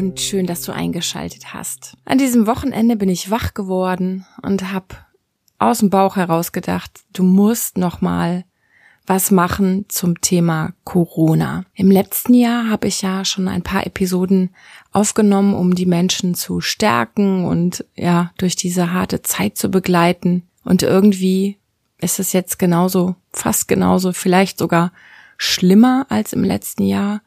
Und schön, dass du eingeschaltet hast. An diesem Wochenende bin ich wach geworden und hab aus dem Bauch heraus gedacht, du musst noch mal was machen zum Thema Corona. Im letzten Jahr habe ich ja schon ein paar Episoden aufgenommen, um die Menschen zu stärken und ja, durch diese harte Zeit zu begleiten. Und irgendwie ist es jetzt genauso, fast genauso, vielleicht sogar schlimmer als im letzten Jahr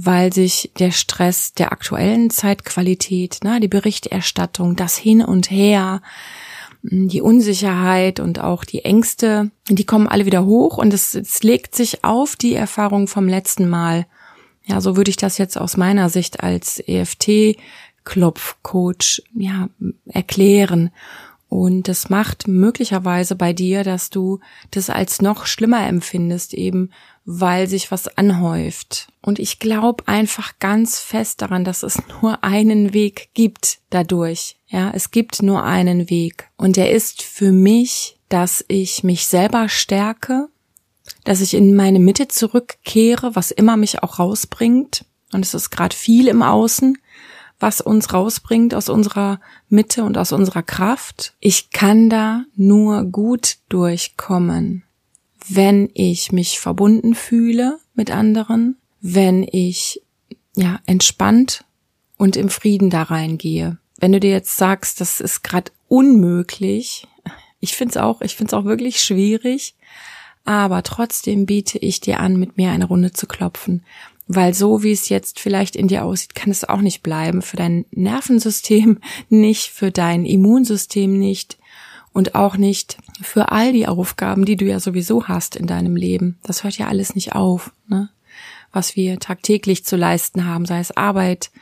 weil sich der Stress der aktuellen Zeitqualität, na, die Berichterstattung, das Hin und Her, die Unsicherheit und auch die Ängste, die kommen alle wieder hoch und es, es legt sich auf die Erfahrung vom letzten Mal. Ja, so würde ich das jetzt aus meiner Sicht als EFT-Klopfcoach ja erklären. Und das macht möglicherweise bei dir, dass du das als noch schlimmer empfindest, eben weil sich was anhäuft. Und ich glaube einfach ganz fest daran, dass es nur einen Weg gibt dadurch. Ja, es gibt nur einen Weg. Und der ist für mich, dass ich mich selber stärke, dass ich in meine Mitte zurückkehre, was immer mich auch rausbringt. Und es ist gerade viel im Außen was uns rausbringt aus unserer Mitte und aus unserer Kraft. Ich kann da nur gut durchkommen, wenn ich mich verbunden fühle mit anderen, wenn ich ja entspannt und im Frieden da reingehe. Wenn du dir jetzt sagst, das ist gerade unmöglich, ich find's auch, ich find's auch wirklich schwierig, aber trotzdem biete ich dir an, mit mir eine Runde zu klopfen, weil so wie es jetzt vielleicht in dir aussieht, kann es auch nicht bleiben, für dein Nervensystem nicht, für dein Immunsystem nicht und auch nicht für all die Aufgaben, die du ja sowieso hast in deinem Leben. Das hört ja alles nicht auf, ne? Was wir tagtäglich zu leisten haben, sei es Arbeit,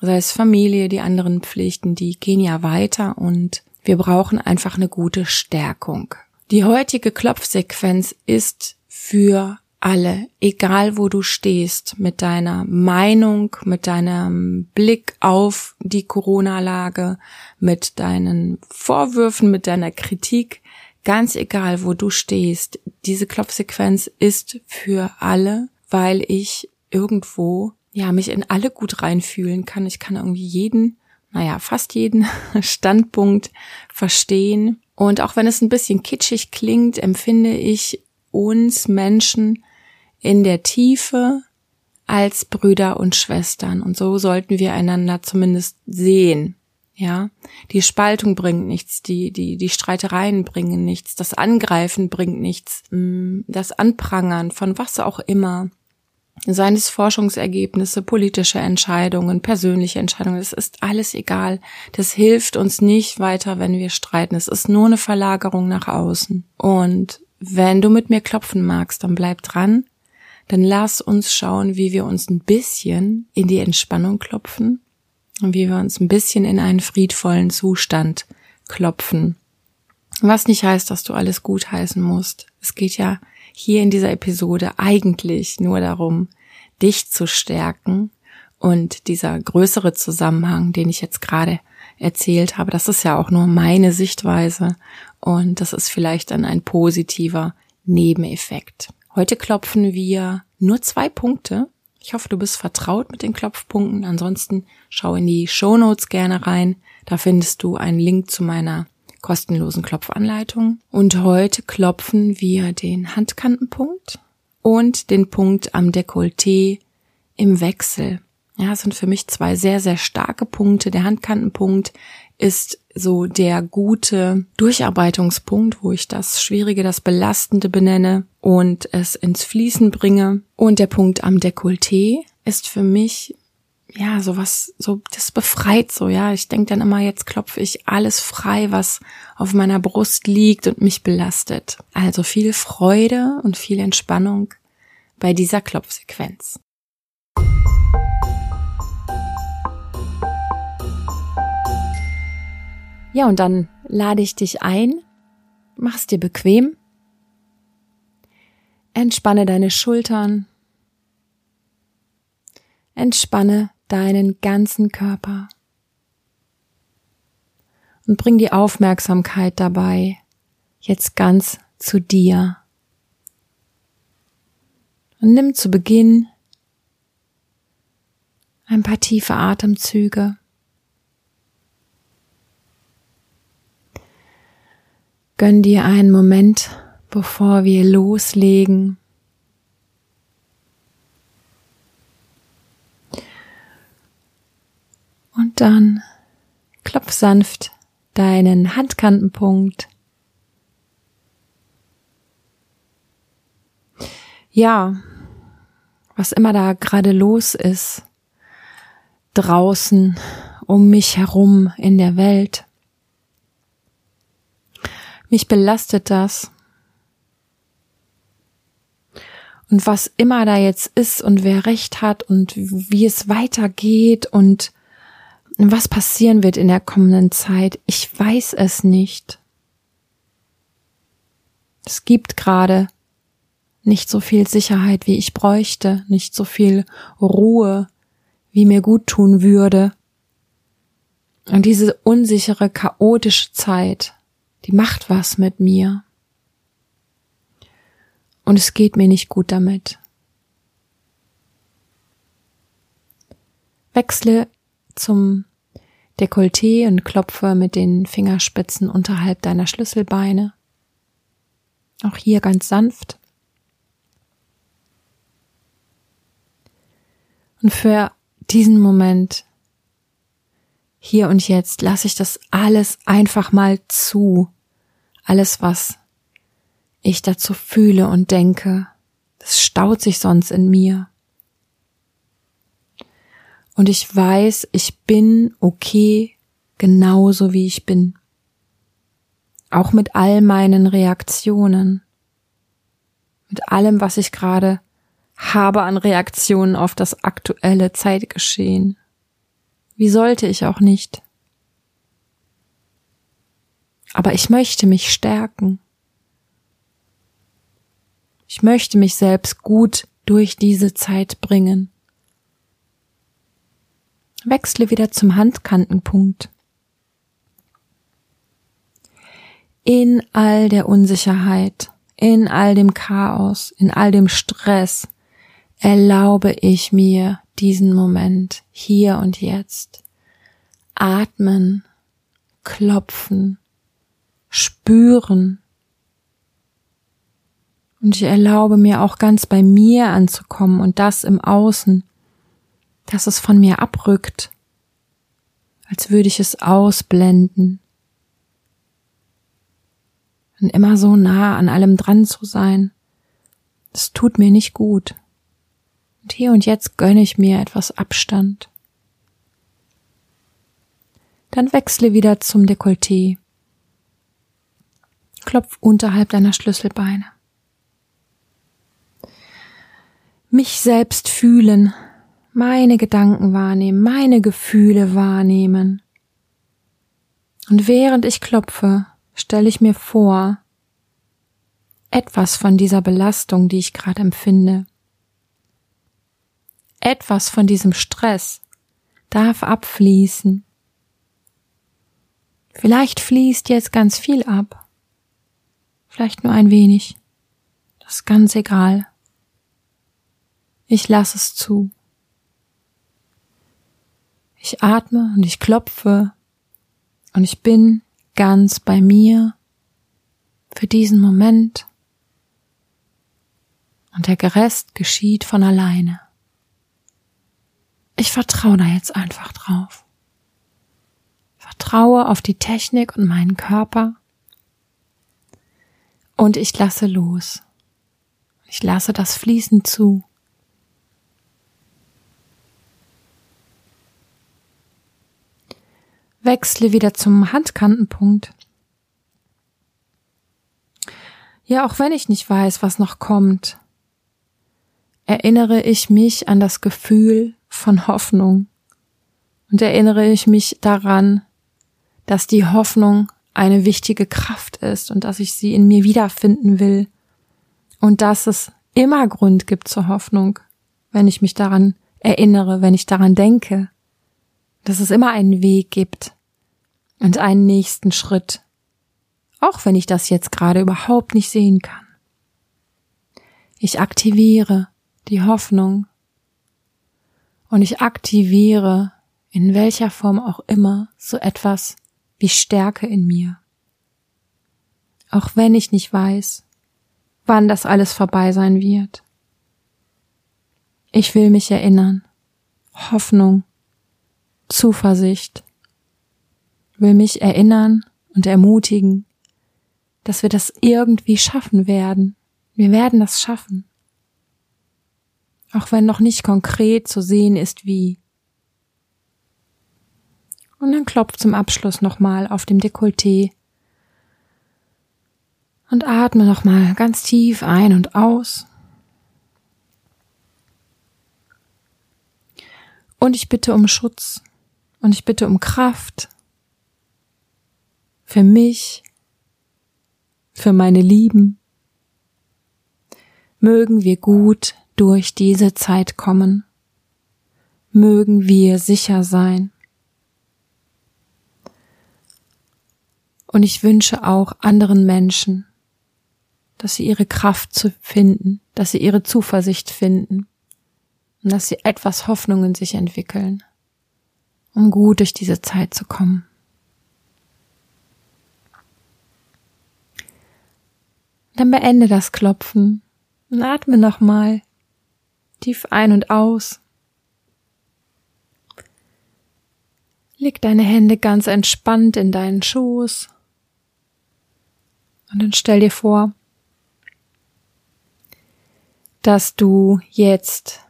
sei es Familie, die anderen Pflichten, die gehen ja weiter und wir brauchen einfach eine gute Stärkung. Die heutige Klopfsequenz ist für alle, egal wo du stehst, mit deiner Meinung, mit deinem Blick auf die Corona-Lage, mit deinen Vorwürfen, mit deiner Kritik, ganz egal wo du stehst, diese Klopfsequenz ist für alle, weil ich irgendwo, ja, mich in alle gut reinfühlen kann. Ich kann irgendwie jeden, naja, fast jeden Standpunkt verstehen. Und auch wenn es ein bisschen kitschig klingt, empfinde ich uns Menschen in der Tiefe als Brüder und Schwestern. Und so sollten wir einander zumindest sehen. Ja, die Spaltung bringt nichts, die, die, die Streitereien bringen nichts, das Angreifen bringt nichts, mm, das Anprangern von was auch immer, seien es Forschungsergebnisse, politische Entscheidungen, persönliche Entscheidungen, es ist alles egal. Das hilft uns nicht weiter, wenn wir streiten. Es ist nur eine Verlagerung nach außen. Und wenn du mit mir klopfen magst, dann bleib dran dann lass uns schauen, wie wir uns ein bisschen in die Entspannung klopfen und wie wir uns ein bisschen in einen friedvollen Zustand klopfen. Was nicht heißt, dass du alles gut heißen musst. Es geht ja hier in dieser Episode eigentlich nur darum, dich zu stärken und dieser größere Zusammenhang, den ich jetzt gerade erzählt habe, das ist ja auch nur meine Sichtweise und das ist vielleicht dann ein positiver Nebeneffekt. Heute klopfen wir nur zwei Punkte. Ich hoffe, du bist vertraut mit den Klopfpunkten. Ansonsten schau in die Show Notes gerne rein. Da findest du einen Link zu meiner kostenlosen Klopfanleitung. Und heute klopfen wir den Handkantenpunkt und den Punkt am Dekolleté im Wechsel. Ja, das sind für mich zwei sehr, sehr starke Punkte. Der Handkantenpunkt ist so der gute Durcharbeitungspunkt, wo ich das Schwierige, das Belastende benenne und es ins Fließen bringe. Und der Punkt am Dekolleté ist für mich ja, sowas, so, das befreit so, ja. Ich denke dann immer, jetzt klopfe ich alles frei, was auf meiner Brust liegt und mich belastet. Also viel Freude und viel Entspannung bei dieser Klopfsequenz. Ja, und dann lade ich dich ein, mach's dir bequem, entspanne deine Schultern, entspanne deinen ganzen Körper und bring die Aufmerksamkeit dabei jetzt ganz zu dir. Und nimm zu Beginn Ein paar tiefe Atemzüge. Gönn dir einen Moment, bevor wir loslegen. Und dann klopf sanft deinen Handkantenpunkt. Ja, was immer da gerade los ist, draußen, um mich herum in der Welt. Mich belastet das. Und was immer da jetzt ist und wer recht hat und wie es weitergeht und was passieren wird in der kommenden Zeit, ich weiß es nicht. Es gibt gerade nicht so viel Sicherheit, wie ich bräuchte, nicht so viel Ruhe, wie mir gut tun würde. Und diese unsichere, chaotische Zeit, die macht was mit mir. Und es geht mir nicht gut damit. Wechsle zum Dekolleté und klopfe mit den Fingerspitzen unterhalb deiner Schlüsselbeine. Auch hier ganz sanft. Und für diesen Moment, hier und jetzt, lasse ich das alles einfach mal zu. Alles, was ich dazu fühle und denke, das staut sich sonst in mir. Und ich weiß, ich bin okay, genauso wie ich bin. Auch mit all meinen Reaktionen. Mit allem, was ich gerade habe an Reaktionen auf das aktuelle Zeitgeschehen. Wie sollte ich auch nicht? Aber ich möchte mich stärken. Ich möchte mich selbst gut durch diese Zeit bringen. Wechsle wieder zum Handkantenpunkt. In all der Unsicherheit, in all dem Chaos, in all dem Stress, erlaube ich mir diesen Moment hier und jetzt. Atmen, klopfen, spüren. Und ich erlaube mir auch ganz bei mir anzukommen und das im Außen, dass es von mir abrückt, als würde ich es ausblenden. Und immer so nah an allem dran zu sein, das tut mir nicht gut. Und hier und jetzt gönne ich mir etwas Abstand. Dann wechsle wieder zum Dekolleté. Klopf unterhalb deiner Schlüsselbeine. Mich selbst fühlen, meine Gedanken wahrnehmen, meine Gefühle wahrnehmen. Und während ich klopfe, stelle ich mir vor, etwas von dieser Belastung, die ich gerade empfinde, etwas von diesem Stress darf abfließen. Vielleicht fließt jetzt ganz viel ab. Vielleicht nur ein wenig. Das ist ganz egal. Ich lasse es zu. Ich atme und ich klopfe und ich bin ganz bei mir für diesen Moment und der Rest geschieht von alleine. Ich vertraue da jetzt einfach drauf. Vertraue auf die Technik und meinen Körper. Und ich lasse los. Ich lasse das Fließen zu. Wechsle wieder zum Handkantenpunkt. Ja, auch wenn ich nicht weiß, was noch kommt, erinnere ich mich an das Gefühl von Hoffnung und erinnere ich mich daran, dass die Hoffnung eine wichtige Kraft ist und dass ich sie in mir wiederfinden will und dass es immer Grund gibt zur Hoffnung, wenn ich mich daran erinnere, wenn ich daran denke, dass es immer einen Weg gibt und einen nächsten Schritt, auch wenn ich das jetzt gerade überhaupt nicht sehen kann. Ich aktiviere die Hoffnung Und ich aktiviere, in welcher Form auch immer, so etwas wie Stärke in mir. Auch wenn ich nicht weiß, wann das alles vorbei sein wird. Ich will mich erinnern. Hoffnung, Zuversicht, will mich erinnern und ermutigen, dass wir das irgendwie schaffen werden. Wir werden das schaffen. Auch wenn noch nicht konkret zu sehen ist, wie. Und dann klopft zum Abschluss nochmal auf dem Dekolleté und atme nochmal ganz tief ein und aus. Und ich bitte um Schutz und ich bitte um Kraft für mich, für meine Lieben. Mögen wir gut durch diese Zeit kommen. Mögen wir sicher sein. Und ich wünsche auch anderen Menschen, dass sie ihre Kraft zu finden, dass sie ihre Zuversicht finden und dass sie etwas Hoffnung in sich entwickeln, um gut durch diese Zeit zu kommen. Dann beende das Klopfen und atme nochmal tief ein und aus. Leg deine Hände ganz entspannt in deinen Schoß und dann stell dir vor, dass du jetzt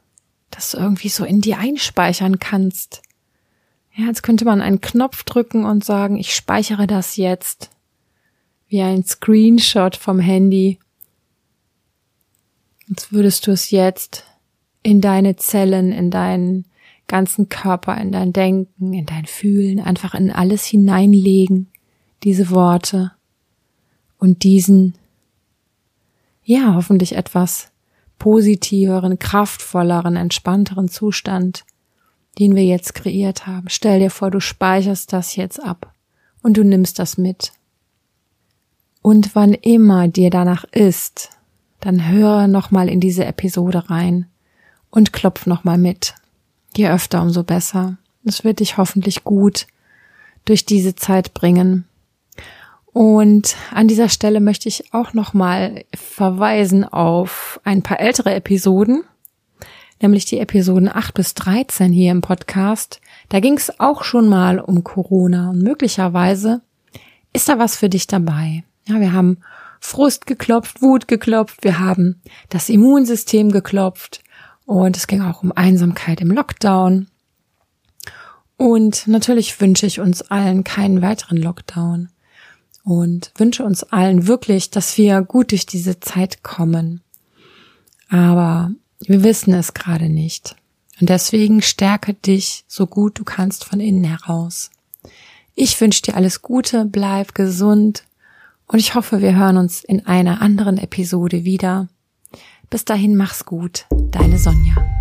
das irgendwie so in dir einspeichern kannst. Ja, jetzt könnte man einen Knopf drücken und sagen, ich speichere das jetzt wie ein Screenshot vom Handy. Als würdest du es jetzt in deine Zellen, in deinen ganzen Körper, in dein Denken, in dein Fühlen, einfach in alles hineinlegen, diese Worte und diesen, ja, hoffentlich etwas positiveren, kraftvolleren, entspannteren Zustand, den wir jetzt kreiert haben. Stell dir vor, du speicherst das jetzt ab und du nimmst das mit. Und wann immer dir danach ist, dann höre nochmal in diese Episode rein und klopf nochmal mit. Je öfter, umso besser. Es wird dich hoffentlich gut durch diese Zeit bringen. Und an dieser Stelle möchte ich auch nochmal verweisen auf ein paar ältere Episoden, nämlich die Episoden 8 bis 13 hier im Podcast. Da ging es auch schon mal um Corona und möglicherweise ist da was für dich dabei. Ja, wir haben Frust geklopft, Wut geklopft, wir haben das Immunsystem geklopft und es ging auch um Einsamkeit im Lockdown. Und natürlich wünsche ich uns allen keinen weiteren Lockdown und wünsche uns allen wirklich, dass wir gut durch diese Zeit kommen. Aber wir wissen es gerade nicht. Und deswegen stärke dich so gut du kannst von innen heraus. Ich wünsche dir alles Gute, bleib gesund und ich hoffe, wir hören uns in einer anderen Episode wieder. Bis dahin mach's gut, deine Sonja.